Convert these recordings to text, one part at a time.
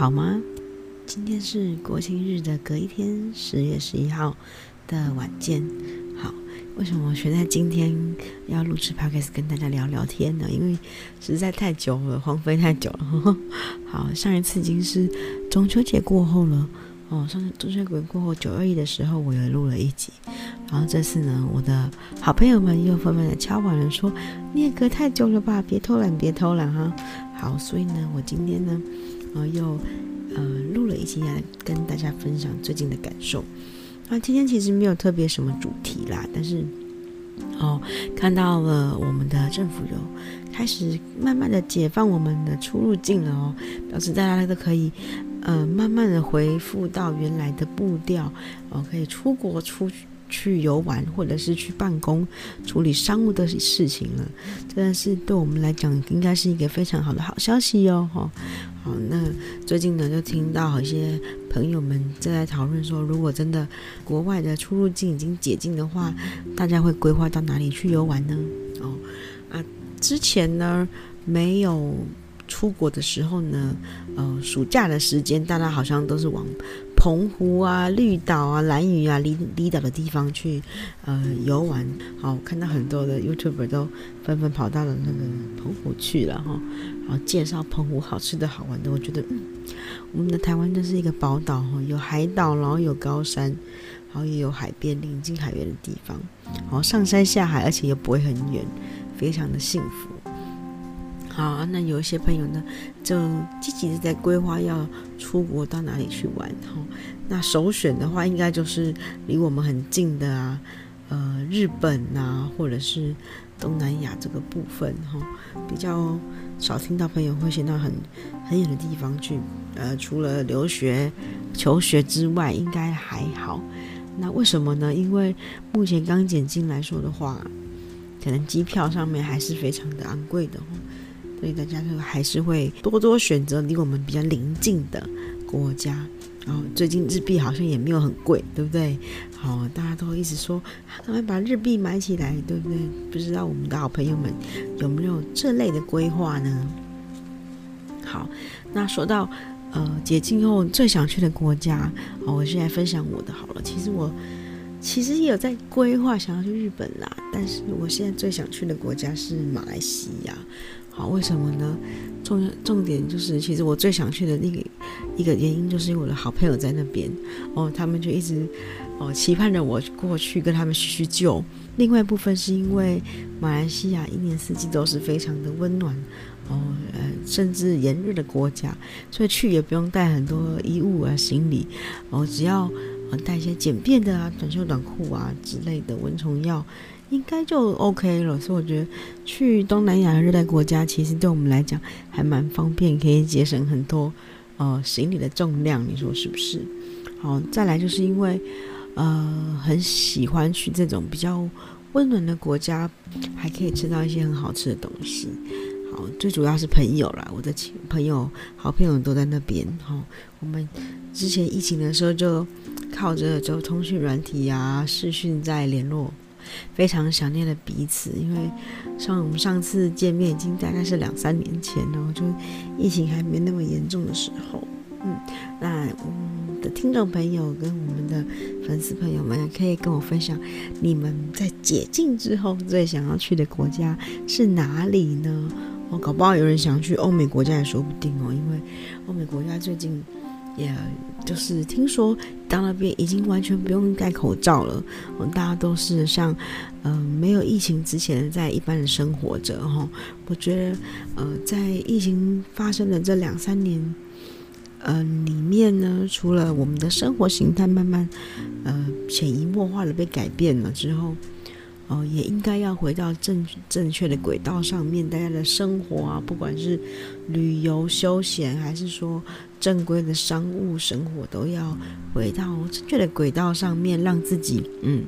好吗？今天是国庆日的隔一天，十月十一号的晚间。好，为什么选在今天要录制 podcast 跟大家聊聊天呢？因为实在太久了，荒废太久了。好，上一次已经是中秋节过后了。哦，上中秋节过后，九二一的时候，我也录了一集。然后这次呢，我的好朋友们又纷纷的敲碗了，说你也隔太久了吧，别偷懒，别偷懒哈。好，所以呢，我今天呢，然后，又呃录了一期来跟大家分享最近的感受。那今天其实没有特别什么主题啦，但是哦，看到了我们的政府有开始慢慢的解放我们的出入境了哦，表示大家都可以呃慢慢的恢复到原来的步调哦，可以出国出去。去游玩，或者是去办公、处理商务的事情了，真的是对我们来讲，应该是一个非常好的好消息哟！哈，好，那最近呢，就听到一些朋友们正在讨论说，如果真的国外的出入境已经解禁的话，大家会规划到哪里去游玩呢？哦，啊，之前呢没有出国的时候呢，呃，暑假的时间，大家好像都是往。澎湖啊、绿岛啊、蓝屿啊、离离岛的地方去，呃，游玩。好，看到很多的 YouTuber 都纷纷跑到了那个澎湖去了哈。介绍澎湖好吃的好玩的，我觉得，嗯，我们的台湾真是一个宝岛哈，有海岛，然后有高山，然后也有海边临近海边的地方，然后上山下海，而且又不会很远，非常的幸福。好，那有一些朋友呢，就积极的在规划要出国到哪里去玩哈。那首选的话，应该就是离我们很近的啊，呃，日本啊，或者是东南亚这个部分哈。比较少听到朋友会先到很很远的地方去，呃，除了留学求学之外，应该还好。那为什么呢？因为目前刚解禁来说的话，可能机票上面还是非常的昂贵的。所以大家就还是会多多选择离我们比较邻近的国家。然后最近日币好像也没有很贵，对不对？好，大家都一直说赶快把日币买起来，对不对？不知道我们的好朋友们有没有这类的规划呢？好，那说到呃解禁后最想去的国家，好，我现在分享我的好了。其实我其实也有在规划想要去日本啦，但是我现在最想去的国家是马来西亚。好，为什么呢？重重点就是，其实我最想去的那个一个原因，就是因为我的好朋友在那边哦，他们就一直哦期盼着我过去跟他们叙叙旧。另外一部分是因为马来西亚一年四季都是非常的温暖哦，呃，甚至炎热的国家，所以去也不用带很多衣物啊、行李哦，只要带一些简便的啊短袖短裤啊之类的蚊虫药。应该就 OK 了，所以我觉得去东南亚的热带国家，其实对我们来讲还蛮方便，可以节省很多呃行李的重量，你说是不是？好，再来就是因为呃很喜欢去这种比较温暖的国家，还可以吃到一些很好吃的东西。好，最主要是朋友啦，我的亲朋友、好朋友都在那边。好，我们之前疫情的时候就靠着就通讯软体啊、视讯在联络。非常想念了彼此，因为像我们上次见面已经大概是两三年前了，就疫情还没那么严重的时候。嗯，那我们的听众朋友跟我们的粉丝朋友们可以跟我分享，你们在解禁之后最想要去的国家是哪里呢？哦，搞不好有人想去欧美国家也说不定哦，因为欧美国家最近。也、就是听说到那边已经完全不用戴口罩了，大家都是像嗯、没有疫情之前在一般的生活着哈。我觉得呃在疫情发生的这两三年呃里面呢，除了我们的生活形态慢慢呃潜移默化的被改变了之后。哦，也应该要回到正正确的轨道上面，大家的生活啊，不管是旅游休闲，还是说正规的商务生活，都要回到正确的轨道上面，让自己嗯，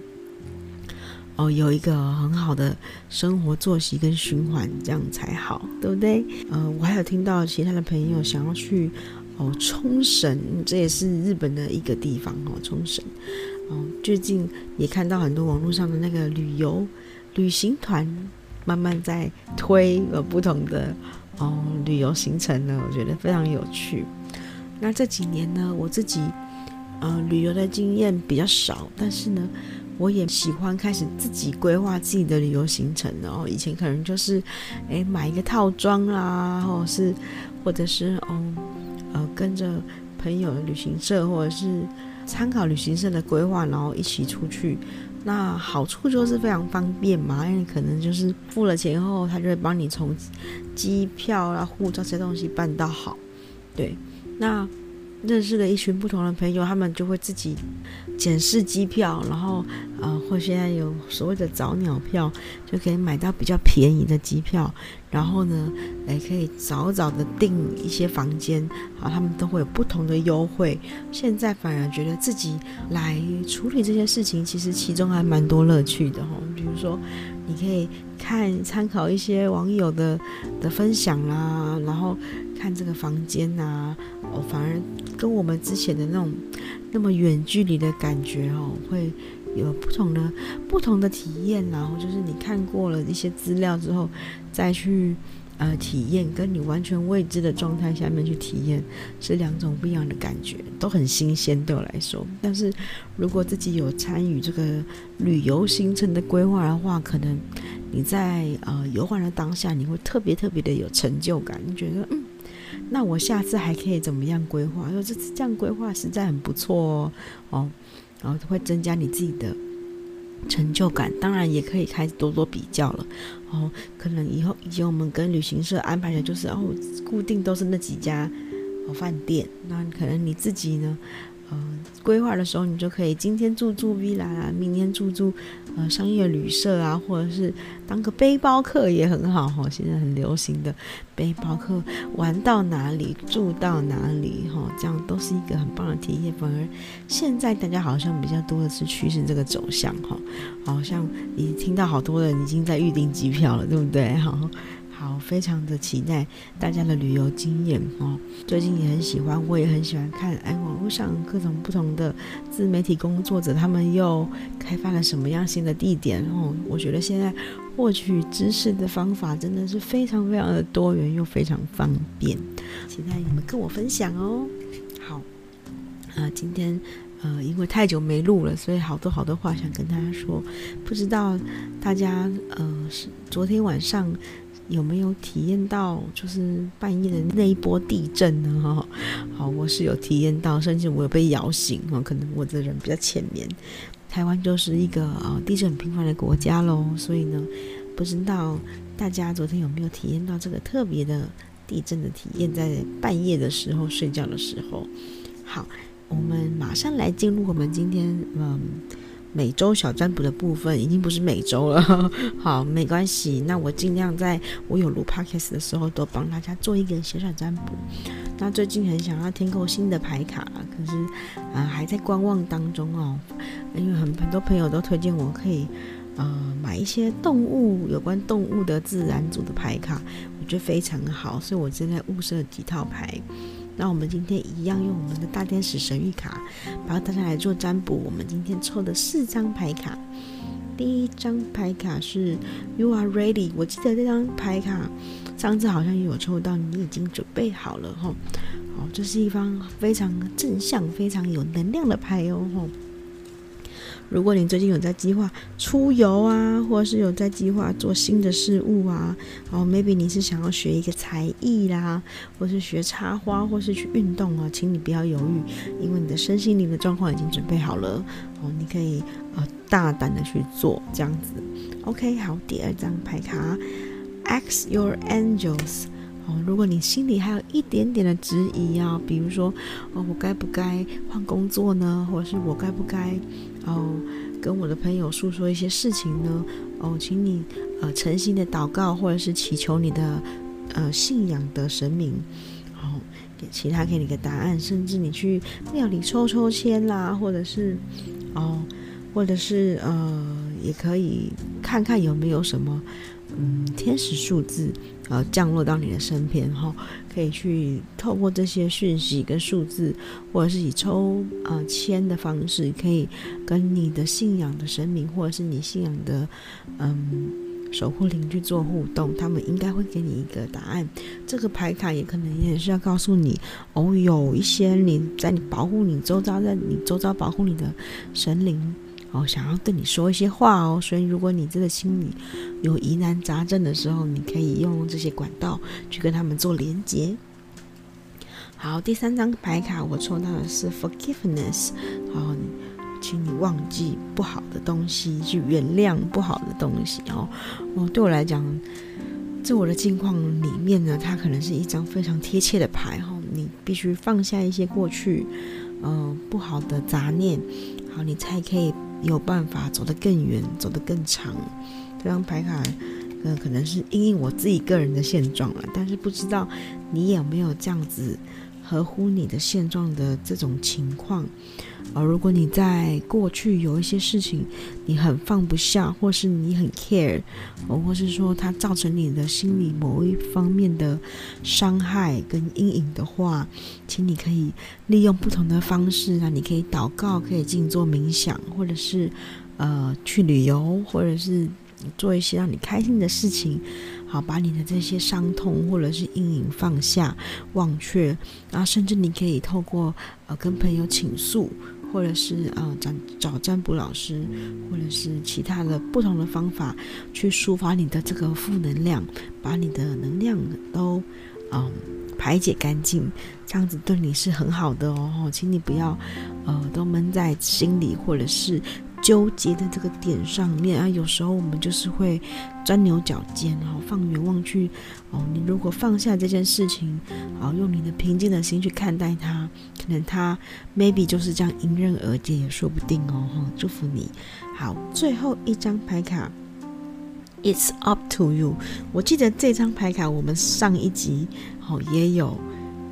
哦，有一个很好的生活作息跟循环，这样才好，对不对？呃，我还有听到其他的朋友想要去哦冲绳，这也是日本的一个地方哦，冲绳。最近也看到很多网络上的那个旅游旅行团，慢慢在推呃不同的哦旅游行程呢，我觉得非常有趣。那这几年呢，我自己呃旅游的经验比较少，但是呢，我也喜欢开始自己规划自己的旅游行程。然后以前可能就是诶买一个套装啦，或者是或者是哦呃跟着朋友的旅行社，或者是参考旅行社的规划，然后一起出去。那好处就是非常方便嘛，因为可能就是付了钱后，他就会帮你从机票啊、护照这些东西办到好。对，那认识了一群不同的朋友，他们就会自己检视机票，然后呃，或现在有所谓的早鸟票，就可以买到比较便宜的机票。然后呢，也可以早早的订一些房间，好，他们都会有不同的优惠。现在反而觉得自己来处理这些事情，其实其中还蛮多乐趣的哈。比如说，你可以看参考一些网友的的分享啦，然后看这个房间呐，哦，反而跟我们之前的那种那么远距离的感觉哦，会。有不同的不同的体验，然后就是你看过了一些资料之后，再去呃体验，跟你完全未知的状态下面去体验，是两种不一样的感觉，都很新鲜对我来说。但是如果自己有参与这个旅游行程的规划的话，可能你在呃游玩的当下，你会特别特别的有成就感，你觉得嗯，那我下次还可以怎么样规划？说这次这样规划实在很不错哦，哦。然后会增加你自己的成就感，当然也可以开始多多比较了。哦，可能以后以前我们跟旅行社安排的就是哦，固定都是那几家哦饭店，那可能你自己呢？呃，规划的时候，你就可以今天住住 villa 啊，明天住住呃商业旅社啊，或者是当个背包客也很好哈。现在很流行的背包客，玩到哪里住到哪里哈，这样都是一个很棒的体验。反而现在大家好像比较多的是趋势这个走向哈，好像你听到好多人已经在预订机票了，对不对哈？好，非常的期待大家的旅游经验哦。最近也很喜欢，我也很喜欢看，哎，网络上各种不同的自媒体工作者，他们又开发了什么样新的地点哦。我觉得现在获取知识的方法真的是非常非常的多元又非常方便，期待你们跟我分享哦。好，啊、呃，今天呃，因为太久没录了，所以好多好多话想跟大家说，不知道大家呃是昨天晚上。有没有体验到就是半夜的那一波地震呢？哈，好，我是有体验到，甚至我有被摇醒哈，可能我的人比较浅眠。台湾就是一个呃地震很频繁的国家喽，所以呢，不知道大家昨天有没有体验到这个特别的地震的体验，在半夜的时候睡觉的时候。好，我们马上来进入我们今天嗯。每周小占卜的部分已经不是每周了，好，没关系。那我尽量在我有录 podcast 的时候，都帮大家做一个小小占卜。那最近很想要添购新的牌卡，可是啊、还在观望当中哦。因为很很多朋友都推荐我可以呃买一些动物有关动物的自然组的牌卡，我觉得非常好，所以我正在物色几套牌。那我们今天一样用我们的大天使神谕卡，帮大家来做占卜。我们今天抽的四张牌卡，第一张牌卡是 You are ready。我记得这张牌卡上次好像也有抽到，你已经准备好了哈。好，这是一方非常正向、非常有能量的牌哦。如果你最近有在计划出游啊，或者是有在计划做新的事物啊，哦，maybe 你是想要学一个才艺啦，或是学插花，或是去运动啊，请你不要犹豫，因为你的身心灵的状况已经准备好了，哦，你可以呃大胆的去做这样子。OK，好，第二张牌卡，Ask your angels。哦，如果你心里还有一点点的质疑啊，比如说，哦，我该不该换工作呢？或者是我该不该哦跟我的朋友诉说一些事情呢？哦，请你呃诚心的祷告，或者是祈求你的呃信仰的神明，哦，给其他给你个答案，甚至你去庙里抽抽签啦，或者是哦，或者是呃，也可以看看有没有什么。嗯，天使数字呃降落到你的身边哈，可以去透过这些讯息跟数字，或者是以抽呃签的方式，可以跟你的信仰的神明，或者是你信仰的嗯守护灵去做互动，他们应该会给你一个答案。这个牌卡也可能也是要告诉你，哦，有一些你在你保护你周遭，在你周遭保护你的神灵哦，想要对你说一些话哦。所以，如果你真的心里有疑难杂症的时候，你可以用这些管道去跟他们做连接。好，第三张牌卡我抽到的是 Forgiveness，好。请你忘记不好的东西，去原谅不好的东西哦。哦，对我来讲，在我的境况里面呢，它可能是一张非常贴切的牌哈、哦。你必须放下一些过去，呃，不好的杂念，好，你才可以有办法走得更远，走得更长。这张牌卡，呃，可能是因应我自己个人的现状了，但是不知道你有没有这样子。合乎你的现状的这种情况，而如果你在过去有一些事情你很放不下，或是你很 care，或是说它造成你的心理某一方面的伤害跟阴影的话，请你可以利用不同的方式啊，你可以祷告，可以静坐冥想，或者是呃去旅游，或者是做一些让你开心的事情。好，把你的这些伤痛或者是阴影放下、忘却，然后甚至你可以透过呃跟朋友倾诉，或者是呃找找占卜老师，或者是其他的不同的方法去抒发你的这个负能量，把你的能量都嗯排解干净，这样子对你是很好的哦。请你不要呃都闷在心里，或者是。纠结的这个点上面啊，有时候我们就是会钻牛角尖，然后放远望去，哦，你如果放下这件事情，好，用你的平静的心去看待它，可能它 maybe 就是这样迎刃而解也说不定哦。祝福你。好，最后一张牌卡，It's up to you。我记得这张牌卡我们上一集哦也有。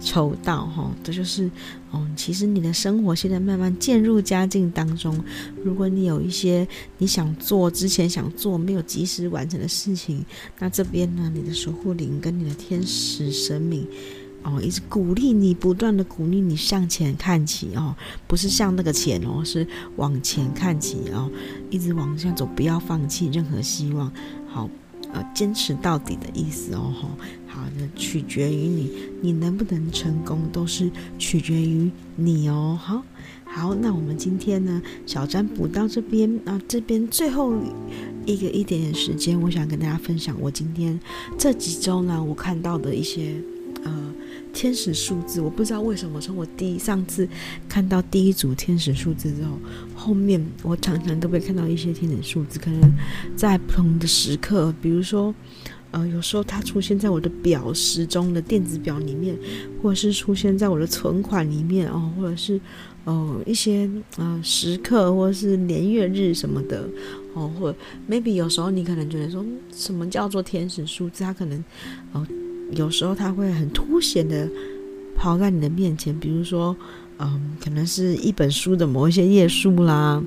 抽到哈，这就是哦。其实你的生活现在慢慢渐入佳境当中。如果你有一些你想做之前想做没有及时完成的事情，那这边呢，你的守护灵跟你的天使神明哦，一直鼓励你，不断的鼓励你向前看齐哦，不是向那个钱哦，是往前看齐哦，一直往下走，不要放弃任何希望。好。呃，坚持到底的意思哦，吼，好那，取决于你，你能不能成功，都是取决于你哦，好，好，那我们今天呢，小占卜到这边，啊，这边最后一个一点点时间，我想跟大家分享我今天这几周呢，我看到的一些。呃，天使数字，我不知道为什么，从我第一上次看到第一组天使数字之后，后面我常常都会看到一些天使数字，可能在不同的时刻，比如说，呃，有时候它出现在我的表时钟的电子表里面，或者是出现在我的存款里面哦，或者是呃一些呃时刻，或者是年月日什么的哦，或者 maybe 有时候你可能觉得说，什么叫做天使数字？它可能哦。有时候它会很凸显的跑在你的面前，比如说，嗯，可能是一本书的某一些页数啦，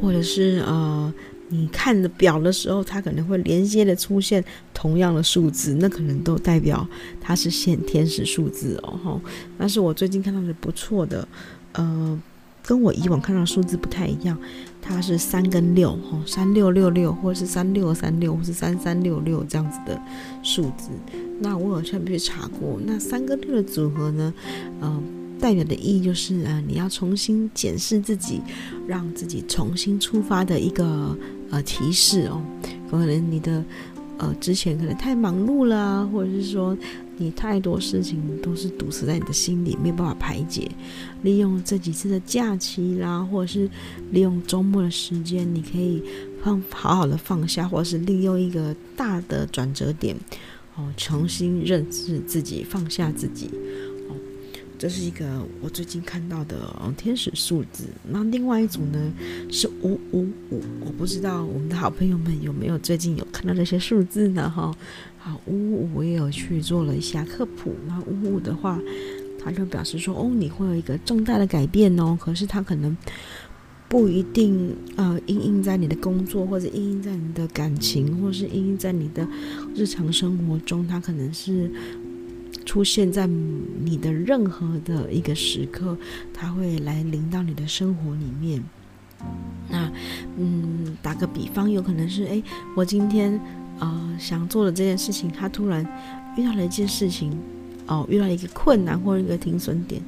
或者是呃，你看的表的时候，它可能会连接的出现同样的数字，那可能都代表它是现天使数字哦，哈。但是我最近看到的不错的，呃。跟我以往看到的数字不太一样，它是三跟六，吼，三六六六，或是三六三六，或是三三六六这样子的数字。那我有特别去查过，那三跟六的组合呢，呃，代表的意义就是，呃，你要重新检视自己，让自己重新出发的一个呃提示哦。可能你的呃之前可能太忙碌了，或者是说。你太多事情都是堵死在你的心里，没有办法排解。利用这几次的假期啦，或者是利用周末的时间，你可以放好好的放下，或者是利用一个大的转折点，哦，重新认识自己，放下自己。这是一个我最近看到的天使数字。那另外一组呢是五五五，我不知道我们的好朋友们有没有最近有看到这些数字呢？哈，好，五五五我也有去做了一下科普。那五五的话，他就表示说，哦，你会有一个重大的改变哦。可是他可能不一定呃，因应在你的工作，或者因应在你的感情，或是因应在你的日常生活中，他可能是。出现在你的任何的一个时刻，它会来临到你的生活里面。那，嗯，打个比方，有可能是诶，我今天呃想做的这件事情，他突然遇到了一件事情，哦，遇到一个困难或者一个停损点。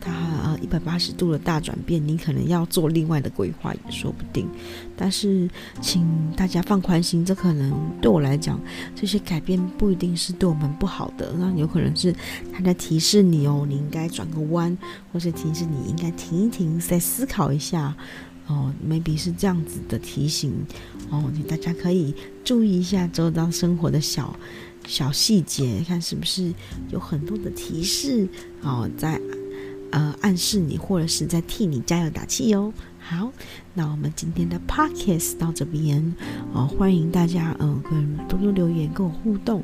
它呃一百八十度的大转变，你可能要做另外的规划也说不定。但是请大家放宽心，这可能对我来讲，这些改变不一定是对我们不好的。那有可能是他在提示你哦，你应该转个弯，或是提示你应该停一停，再思考一下哦。maybe 是这样子的提醒哦，你大家可以注意一下周遭生活的小小细节，看是不是有很多的提示哦，在。呃，暗示你或者是在替你加油打气哟。好，那我们今天的 podcast 到这边哦，欢迎大家嗯、呃，跟多多留言跟我互动。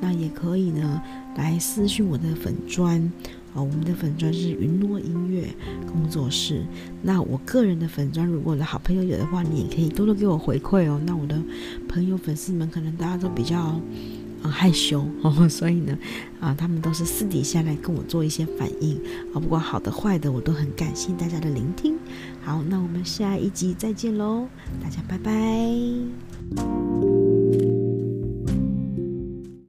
那也可以呢，来私讯我的粉砖哦，我们的粉砖是云诺音乐工作室。那我个人的粉砖，如果我的好朋友有的话，你也可以多多给我回馈哦。那我的朋友粉丝们，可能大家都比较。很害羞哦，所以呢，啊，他们都是私底下来跟我做一些反应啊，不过好的坏的，我都很感谢大家的聆听。好，那我们下一集再见喽，大家拜拜。